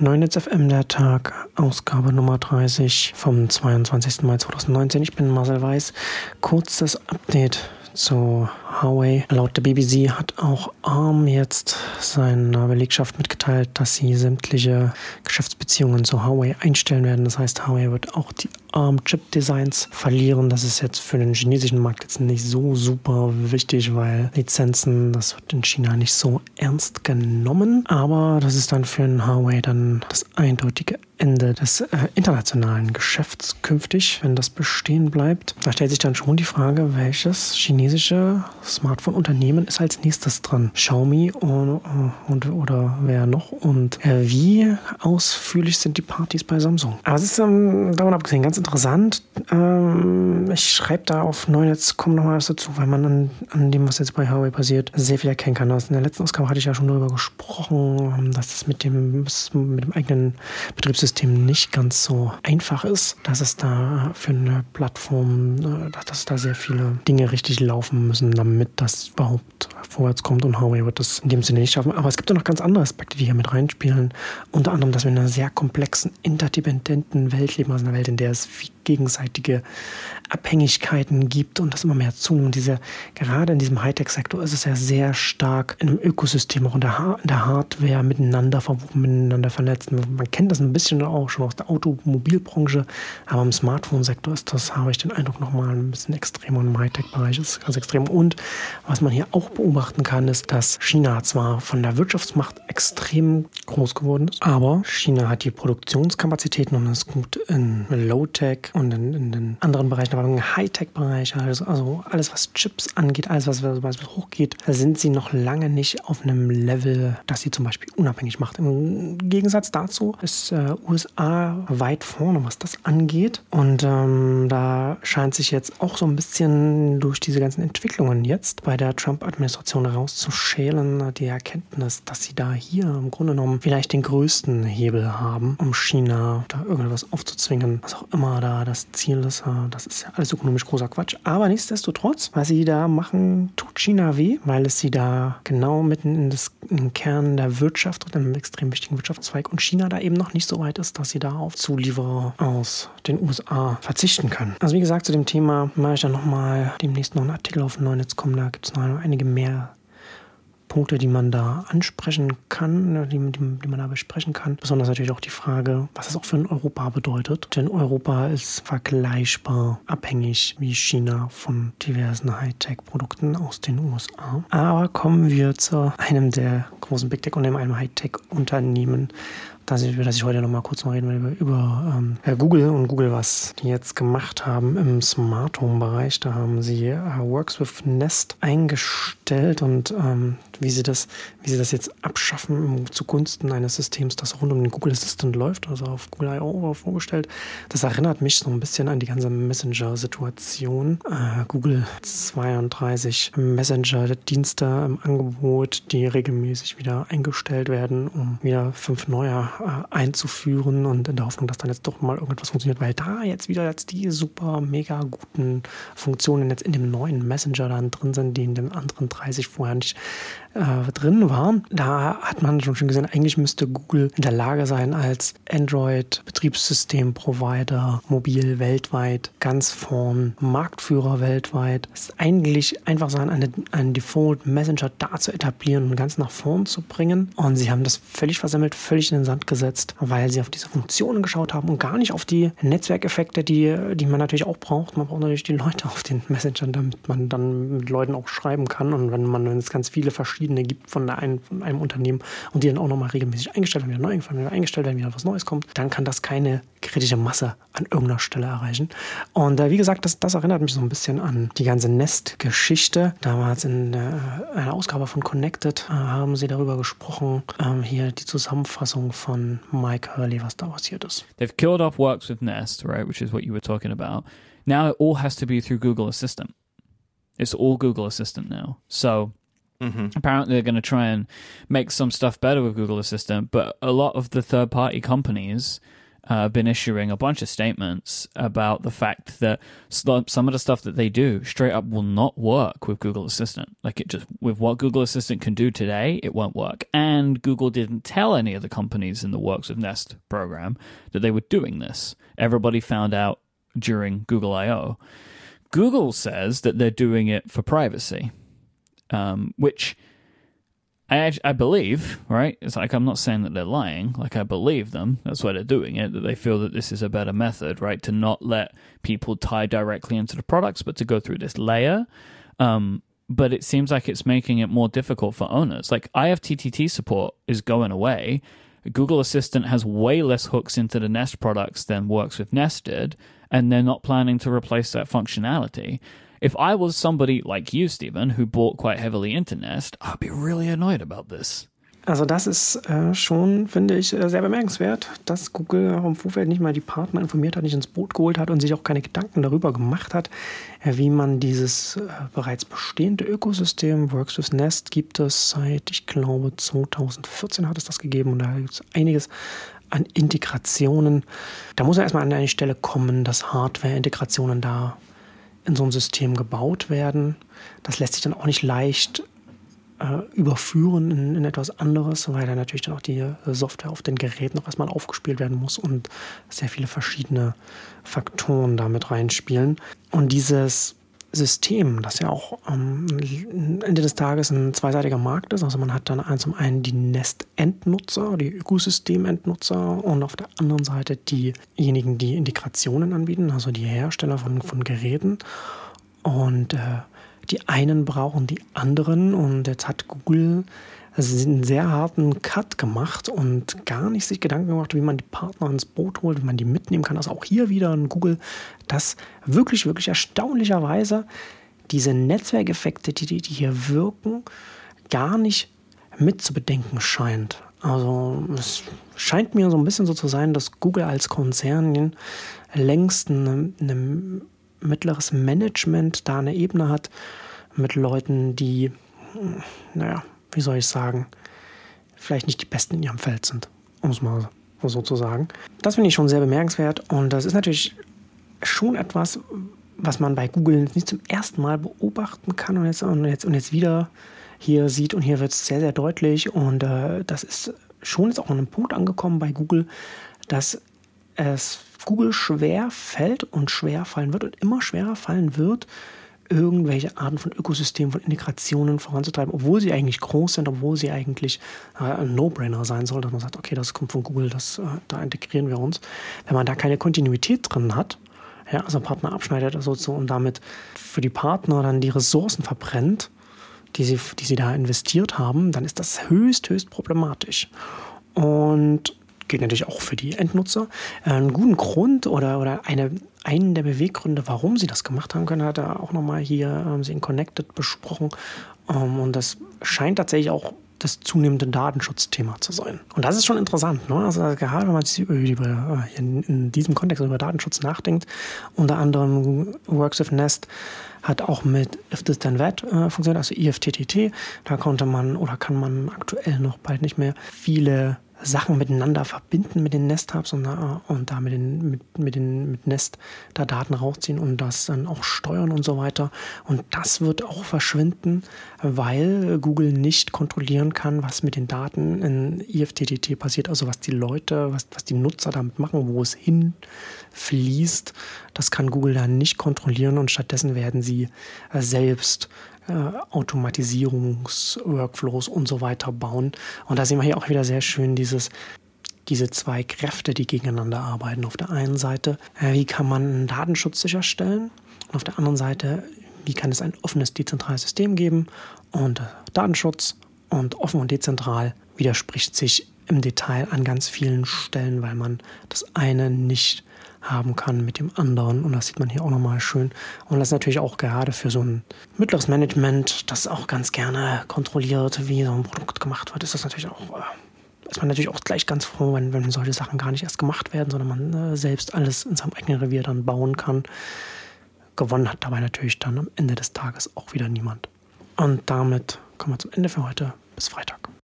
9 FM der Tag, Ausgabe Nummer 30 vom 22. Mai 2019. Ich bin Marcel Weiß. Kurzes Update zu Huawei. Laut der BBC hat auch ARM jetzt seiner Belegschaft mitgeteilt, dass sie sämtliche Geschäftsbeziehungen zu Huawei einstellen werden. Das heißt, Huawei wird auch die ARM-Chip-Designs verlieren. Das ist jetzt für den chinesischen Markt jetzt nicht so super wichtig, weil Lizenzen, das wird in China nicht so ernst genommen. Aber das ist dann für ein Huawei dann das eindeutige Ende des äh, internationalen Geschäfts künftig, wenn das bestehen bleibt. Da stellt sich dann schon die Frage, welches chinesische Smartphone-Unternehmen ist als nächstes dran? Xiaomi und, und oder wer noch? Und äh, wie ausführlich sind die Partys bei Samsung? Aber es ist ähm, davon abgesehen ganz interessant. Ähm, ich schreibe da auf Neunetz, kommt noch mal was dazu, weil man an, an, dem, was jetzt bei Huawei passiert, sehr viel erkennen kann. Also in der letzten Ausgabe hatte ich ja schon darüber gesprochen, dass es mit dem, mit dem eigenen Betriebssystem Betriebssystem nicht ganz so einfach ist, dass es da für eine Plattform, äh, dass da sehr viele Dinge richtig laufen müssen, damit das überhaupt vorwärts kommt und Huawei wird das in dem Sinne nicht schaffen. Aber es gibt ja noch ganz andere Aspekte, die hier mit reinspielen. Unter anderem, dass wir in einer sehr komplexen, interdependenten Welt leben, also einer Welt, in der es gegenseitige Abhängigkeiten gibt und das immer mehr zunimmt. Diese, gerade in diesem Hightech-Sektor ist es ja sehr stark in einem Ökosystem, auch in der, ha in der Hardware miteinander verwoben, miteinander vernetzt. Man kennt das ein bisschen auch schon aus der Automobilbranche, aber im Smartphone-Sektor ist das, habe ich den Eindruck, nochmal ein bisschen extremer und im Hightech-Bereich ist ganz extrem. Und was man hier auch beobachten kann, ist, dass China zwar von der Wirtschaftsmacht extrem groß geworden ist, aber China hat die Produktionskapazitäten und ist gut in Low-Tech und in, in den anderen Bereichen aber im Hightech-Bereich, also, also, alles, was Chips angeht, alles, was, was, hochgeht, sind sie noch lange nicht auf einem Level, das sie zum Beispiel unabhängig macht. Im Gegensatz dazu ist äh, USA weit vorne, was das angeht. Und ähm, da scheint sich jetzt auch so ein bisschen durch diese ganzen Entwicklungen jetzt bei der Trump-Administration rauszuschälen, die Erkenntnis, dass sie da hier im Grunde genommen vielleicht den größten Hebel haben, um China da irgendwas aufzuzwingen, was auch immer da das Ziel ist. Das ist ja alles ökonomisch großer Quatsch. Aber nichtsdestotrotz, was sie da machen, tut China weh, weil es sie da genau mitten in, das, den Kern der Wirtschaft und einem extrem wichtigen Wirtschaftszweig und China da eben noch nicht so weit ist, dass sie da auf Zulieferer aus den USA verzichten können. Also wie gesagt, zu dem Thema mache ich dann nochmal demnächst noch einen Artikel auf Neunetz kommen. Da gibt es noch einige mehr Punkte, die man da ansprechen kann, ne, die, die, die, man da besprechen kann. Besonders natürlich auch die Frage, was das auch für ein Europa bedeutet. Denn Europa ist vergleichbar abhängig wie China von diversen Hightech-Produkten aus den USA. Aber kommen wir zu einem der großen Big Tech und einem Hightech-Unternehmen, dass ich, dass ich heute noch mal kurz mal reden will über, ähm, Google und Google, was die jetzt gemacht haben im Smart Home Bereich. Da haben sie äh, Works with Nest eingestellt und ähm, wie sie das, wie sie das jetzt abschaffen zugunsten eines Systems, das rund um den Google Assistant läuft, also auf Google I.O. vorgestellt. Das erinnert mich so ein bisschen an die ganze Messenger-Situation. Äh, Google 32 Messenger-Dienste im Angebot, die regelmäßig wieder eingestellt werden, um wieder fünf neue einzuführen und in der Hoffnung, dass dann jetzt doch mal irgendetwas funktioniert, weil da jetzt wieder jetzt die super mega guten Funktionen jetzt in dem neuen Messenger dann drin sind, die in dem anderen 30 vorher nicht äh, drin war. Da hat man schon gesehen, eigentlich müsste Google in der Lage sein, als Android-Betriebssystem-Provider mobil weltweit ganz vorn, Marktführer weltweit, es eigentlich einfach sein, eine, einen Default-Messenger da zu etablieren und ganz nach vorn zu bringen. Und sie haben das völlig versammelt, völlig in den Sand gesetzt, weil sie auf diese Funktionen geschaut haben und gar nicht auf die Netzwerkeffekte, die, die man natürlich auch braucht. Man braucht natürlich die Leute auf den Messengern, damit man dann mit Leuten auch schreiben kann. Und wenn man wenn es ganz viele verschiedene gibt von, ein, von einem Unternehmen und die dann auch nochmal regelmäßig eingestellt werden, wieder neu wieder eingestellt werden, wieder was Neues kommt, dann kann das keine kritische Masse an irgendeiner Stelle erreichen. Und äh, wie gesagt, das, das erinnert mich so ein bisschen an die ganze Nest-Geschichte. Damals in äh, einer Ausgabe von Connected äh, haben sie darüber gesprochen. Ähm, hier die Zusammenfassung von Mike Hurley, was da passiert ist. They've killed off Works with Nest, right, which is what you were talking about. Now it all has to be through Google Assistant. It's all Google Assistant now. So Mm-hmm. Apparently, they're going to try and make some stuff better with Google Assistant, but a lot of the third party companies uh, been issuing a bunch of statements about the fact that some of the stuff that they do straight up will not work with Google Assistant. Like it just, with what Google Assistant can do today, it won't work. And Google didn't tell any of the companies in the Works of Nest program that they were doing this. Everybody found out during Google I.O. Google says that they're doing it for privacy, um, which I I believe, right? It's like I'm not saying that they're lying. Like I believe them. That's why they're doing it. That they feel that this is a better method, right? To not let people tie directly into the products, but to go through this layer. Um, but it seems like it's making it more difficult for owners. Like IFTTT support is going away. Google Assistant has way less hooks into the Nest products than works with Nest did, and they're not planning to replace that functionality. If I was somebody like you, Stephen, who bought quite heavily into Nest, I'd be really annoyed about this. Also das ist äh, schon, finde ich, äh, sehr bemerkenswert, dass Google auch im Vorfeld nicht mal die Partner informiert hat, nicht ins Boot geholt hat und sich auch keine Gedanken darüber gemacht hat, äh, wie man dieses äh, bereits bestehende Ökosystem, Works with Nest, gibt es seit, ich glaube, 2014 hat es das gegeben und da gibt es einiges an Integrationen. Da muss er erstmal an eine Stelle kommen, dass Hardware-Integrationen da in so einem System gebaut werden. Das lässt sich dann auch nicht leicht äh, überführen in, in, etwas anderes, weil da natürlich dann auch die Software auf den Geräten noch erstmal aufgespielt werden muss und sehr viele verschiedene Faktoren damit reinspielen. Und dieses System, das ja auch am Ende des Tages ein zweiseitiger Markt ist. Also man hat dann zum einen die Nest-Endnutzer, die Ökosystem-Endnutzer und auf der anderen Seite diejenigen, die Integrationen anbieten, also die Hersteller von, von Geräten. Und äh, die einen brauchen die anderen und jetzt hat Google einen sehr harten Cut gemacht und gar nicht sich Gedanken gemacht, wie man die Partner ins Boot holt, wie man die mitnehmen kann. Also auch hier wieder ein Google, das wirklich, wirklich erstaunlicherweise diese Netzwerkeffekte, die, die hier wirken, gar nicht mitzubedenken scheint. Also es scheint mir so ein bisschen so zu sein, dass Google als Konzern längst ein mittleres Management da eine Ebene hat mit Leuten, die, naja, wie soll ich sagen, vielleicht nicht die Besten in ihrem Feld sind, um es mal so zu sagen. Das finde ich schon sehr bemerkenswert und das ist natürlich schon etwas, was man bei Google nicht zum ersten Mal beobachten kann und jetzt, und jetzt, und jetzt wieder hier sieht und hier wird es sehr, sehr deutlich und äh, das ist schon jetzt auch an einem Punkt angekommen bei Google, dass es Google schwer fällt und schwer fallen wird und immer schwerer fallen wird, irgendwelche Arten von Ökosystemen, von Integrationen voranzutreiben, obwohl sie eigentlich groß sind, obwohl sie eigentlich äh, ein No-Brainer sein soll, dass man sagt, okay, das kommt von Google, das, äh, da integrieren wir uns. Wenn man da keine Kontinuität drin hat, ja, also Partner abschneidet also so, und damit für die Partner dann die Ressourcen verbrennt, die sie, die sie da investiert haben, dann ist das höchst, höchst problematisch. Und geht natürlich auch für die Endnutzer. Äh, einen guten Grund oder, oder eine, einen der Beweggründe, warum sie das gemacht haben können, hat er auch nochmal hier, haben sie in Connected besprochen. Ähm, und das scheint tatsächlich auch das zunehmende Datenschutzthema zu sein. Und das ist schon interessant. Ne? Also gerade wenn man über, über, in, in, diesem Kontext über Datenschutz nachdenkt, unter anderem Works of Nest hat auch mit If This Then That äh, funktioniert, also IFTTT. Da konnte man oder kann man aktuell noch bald nicht mehr viele Sachen miteinander verbinden mit den Nest-Hubs und, und da mit, den, mit, mit, den, mit Nest da Daten rausziehen und das dann auch steuern und so weiter. Und das wird auch verschwinden, weil Google nicht kontrollieren kann, was mit den Daten in IFTTT passiert, also was die Leute, was, was die Nutzer damit machen, wo es hinfließt. Das kann Google dann nicht kontrollieren und stattdessen werden sie selbst äh, Automatisierungsworkflows und so weiter bauen. Und da sehen wir hier auch wieder sehr schön dieses diese zwei Kräfte, die gegeneinander arbeiten. Auf der einen Seite, äh, wie kann man Datenschutz sicherstellen? Und auf der anderen Seite, wie kann es ein offenes, dezentrales System geben? Und äh, Datenschutz und offen und dezentral widerspricht sich im Detail an ganz vielen Stellen, weil man das eine nicht haben kann mit dem anderen. Und das sieht man hier auch nochmal schön. Und das ist natürlich auch gerade für so ein mittleres Management, das auch ganz gerne kontrolliert, wie so ein Produkt gemacht wird, ist das natürlich auch, äh, ist man natürlich auch gleich ganz froh, wenn, wenn solche Sachen gar nicht erst gemacht werden, sondern man äh, selbst alles in seinem eigenen Revier dann bauen kann. Gewonnen hat dabei natürlich dann am Ende des Tages auch wieder niemand. Und damit kommen wir zum Ende für heute. Bis Freitag.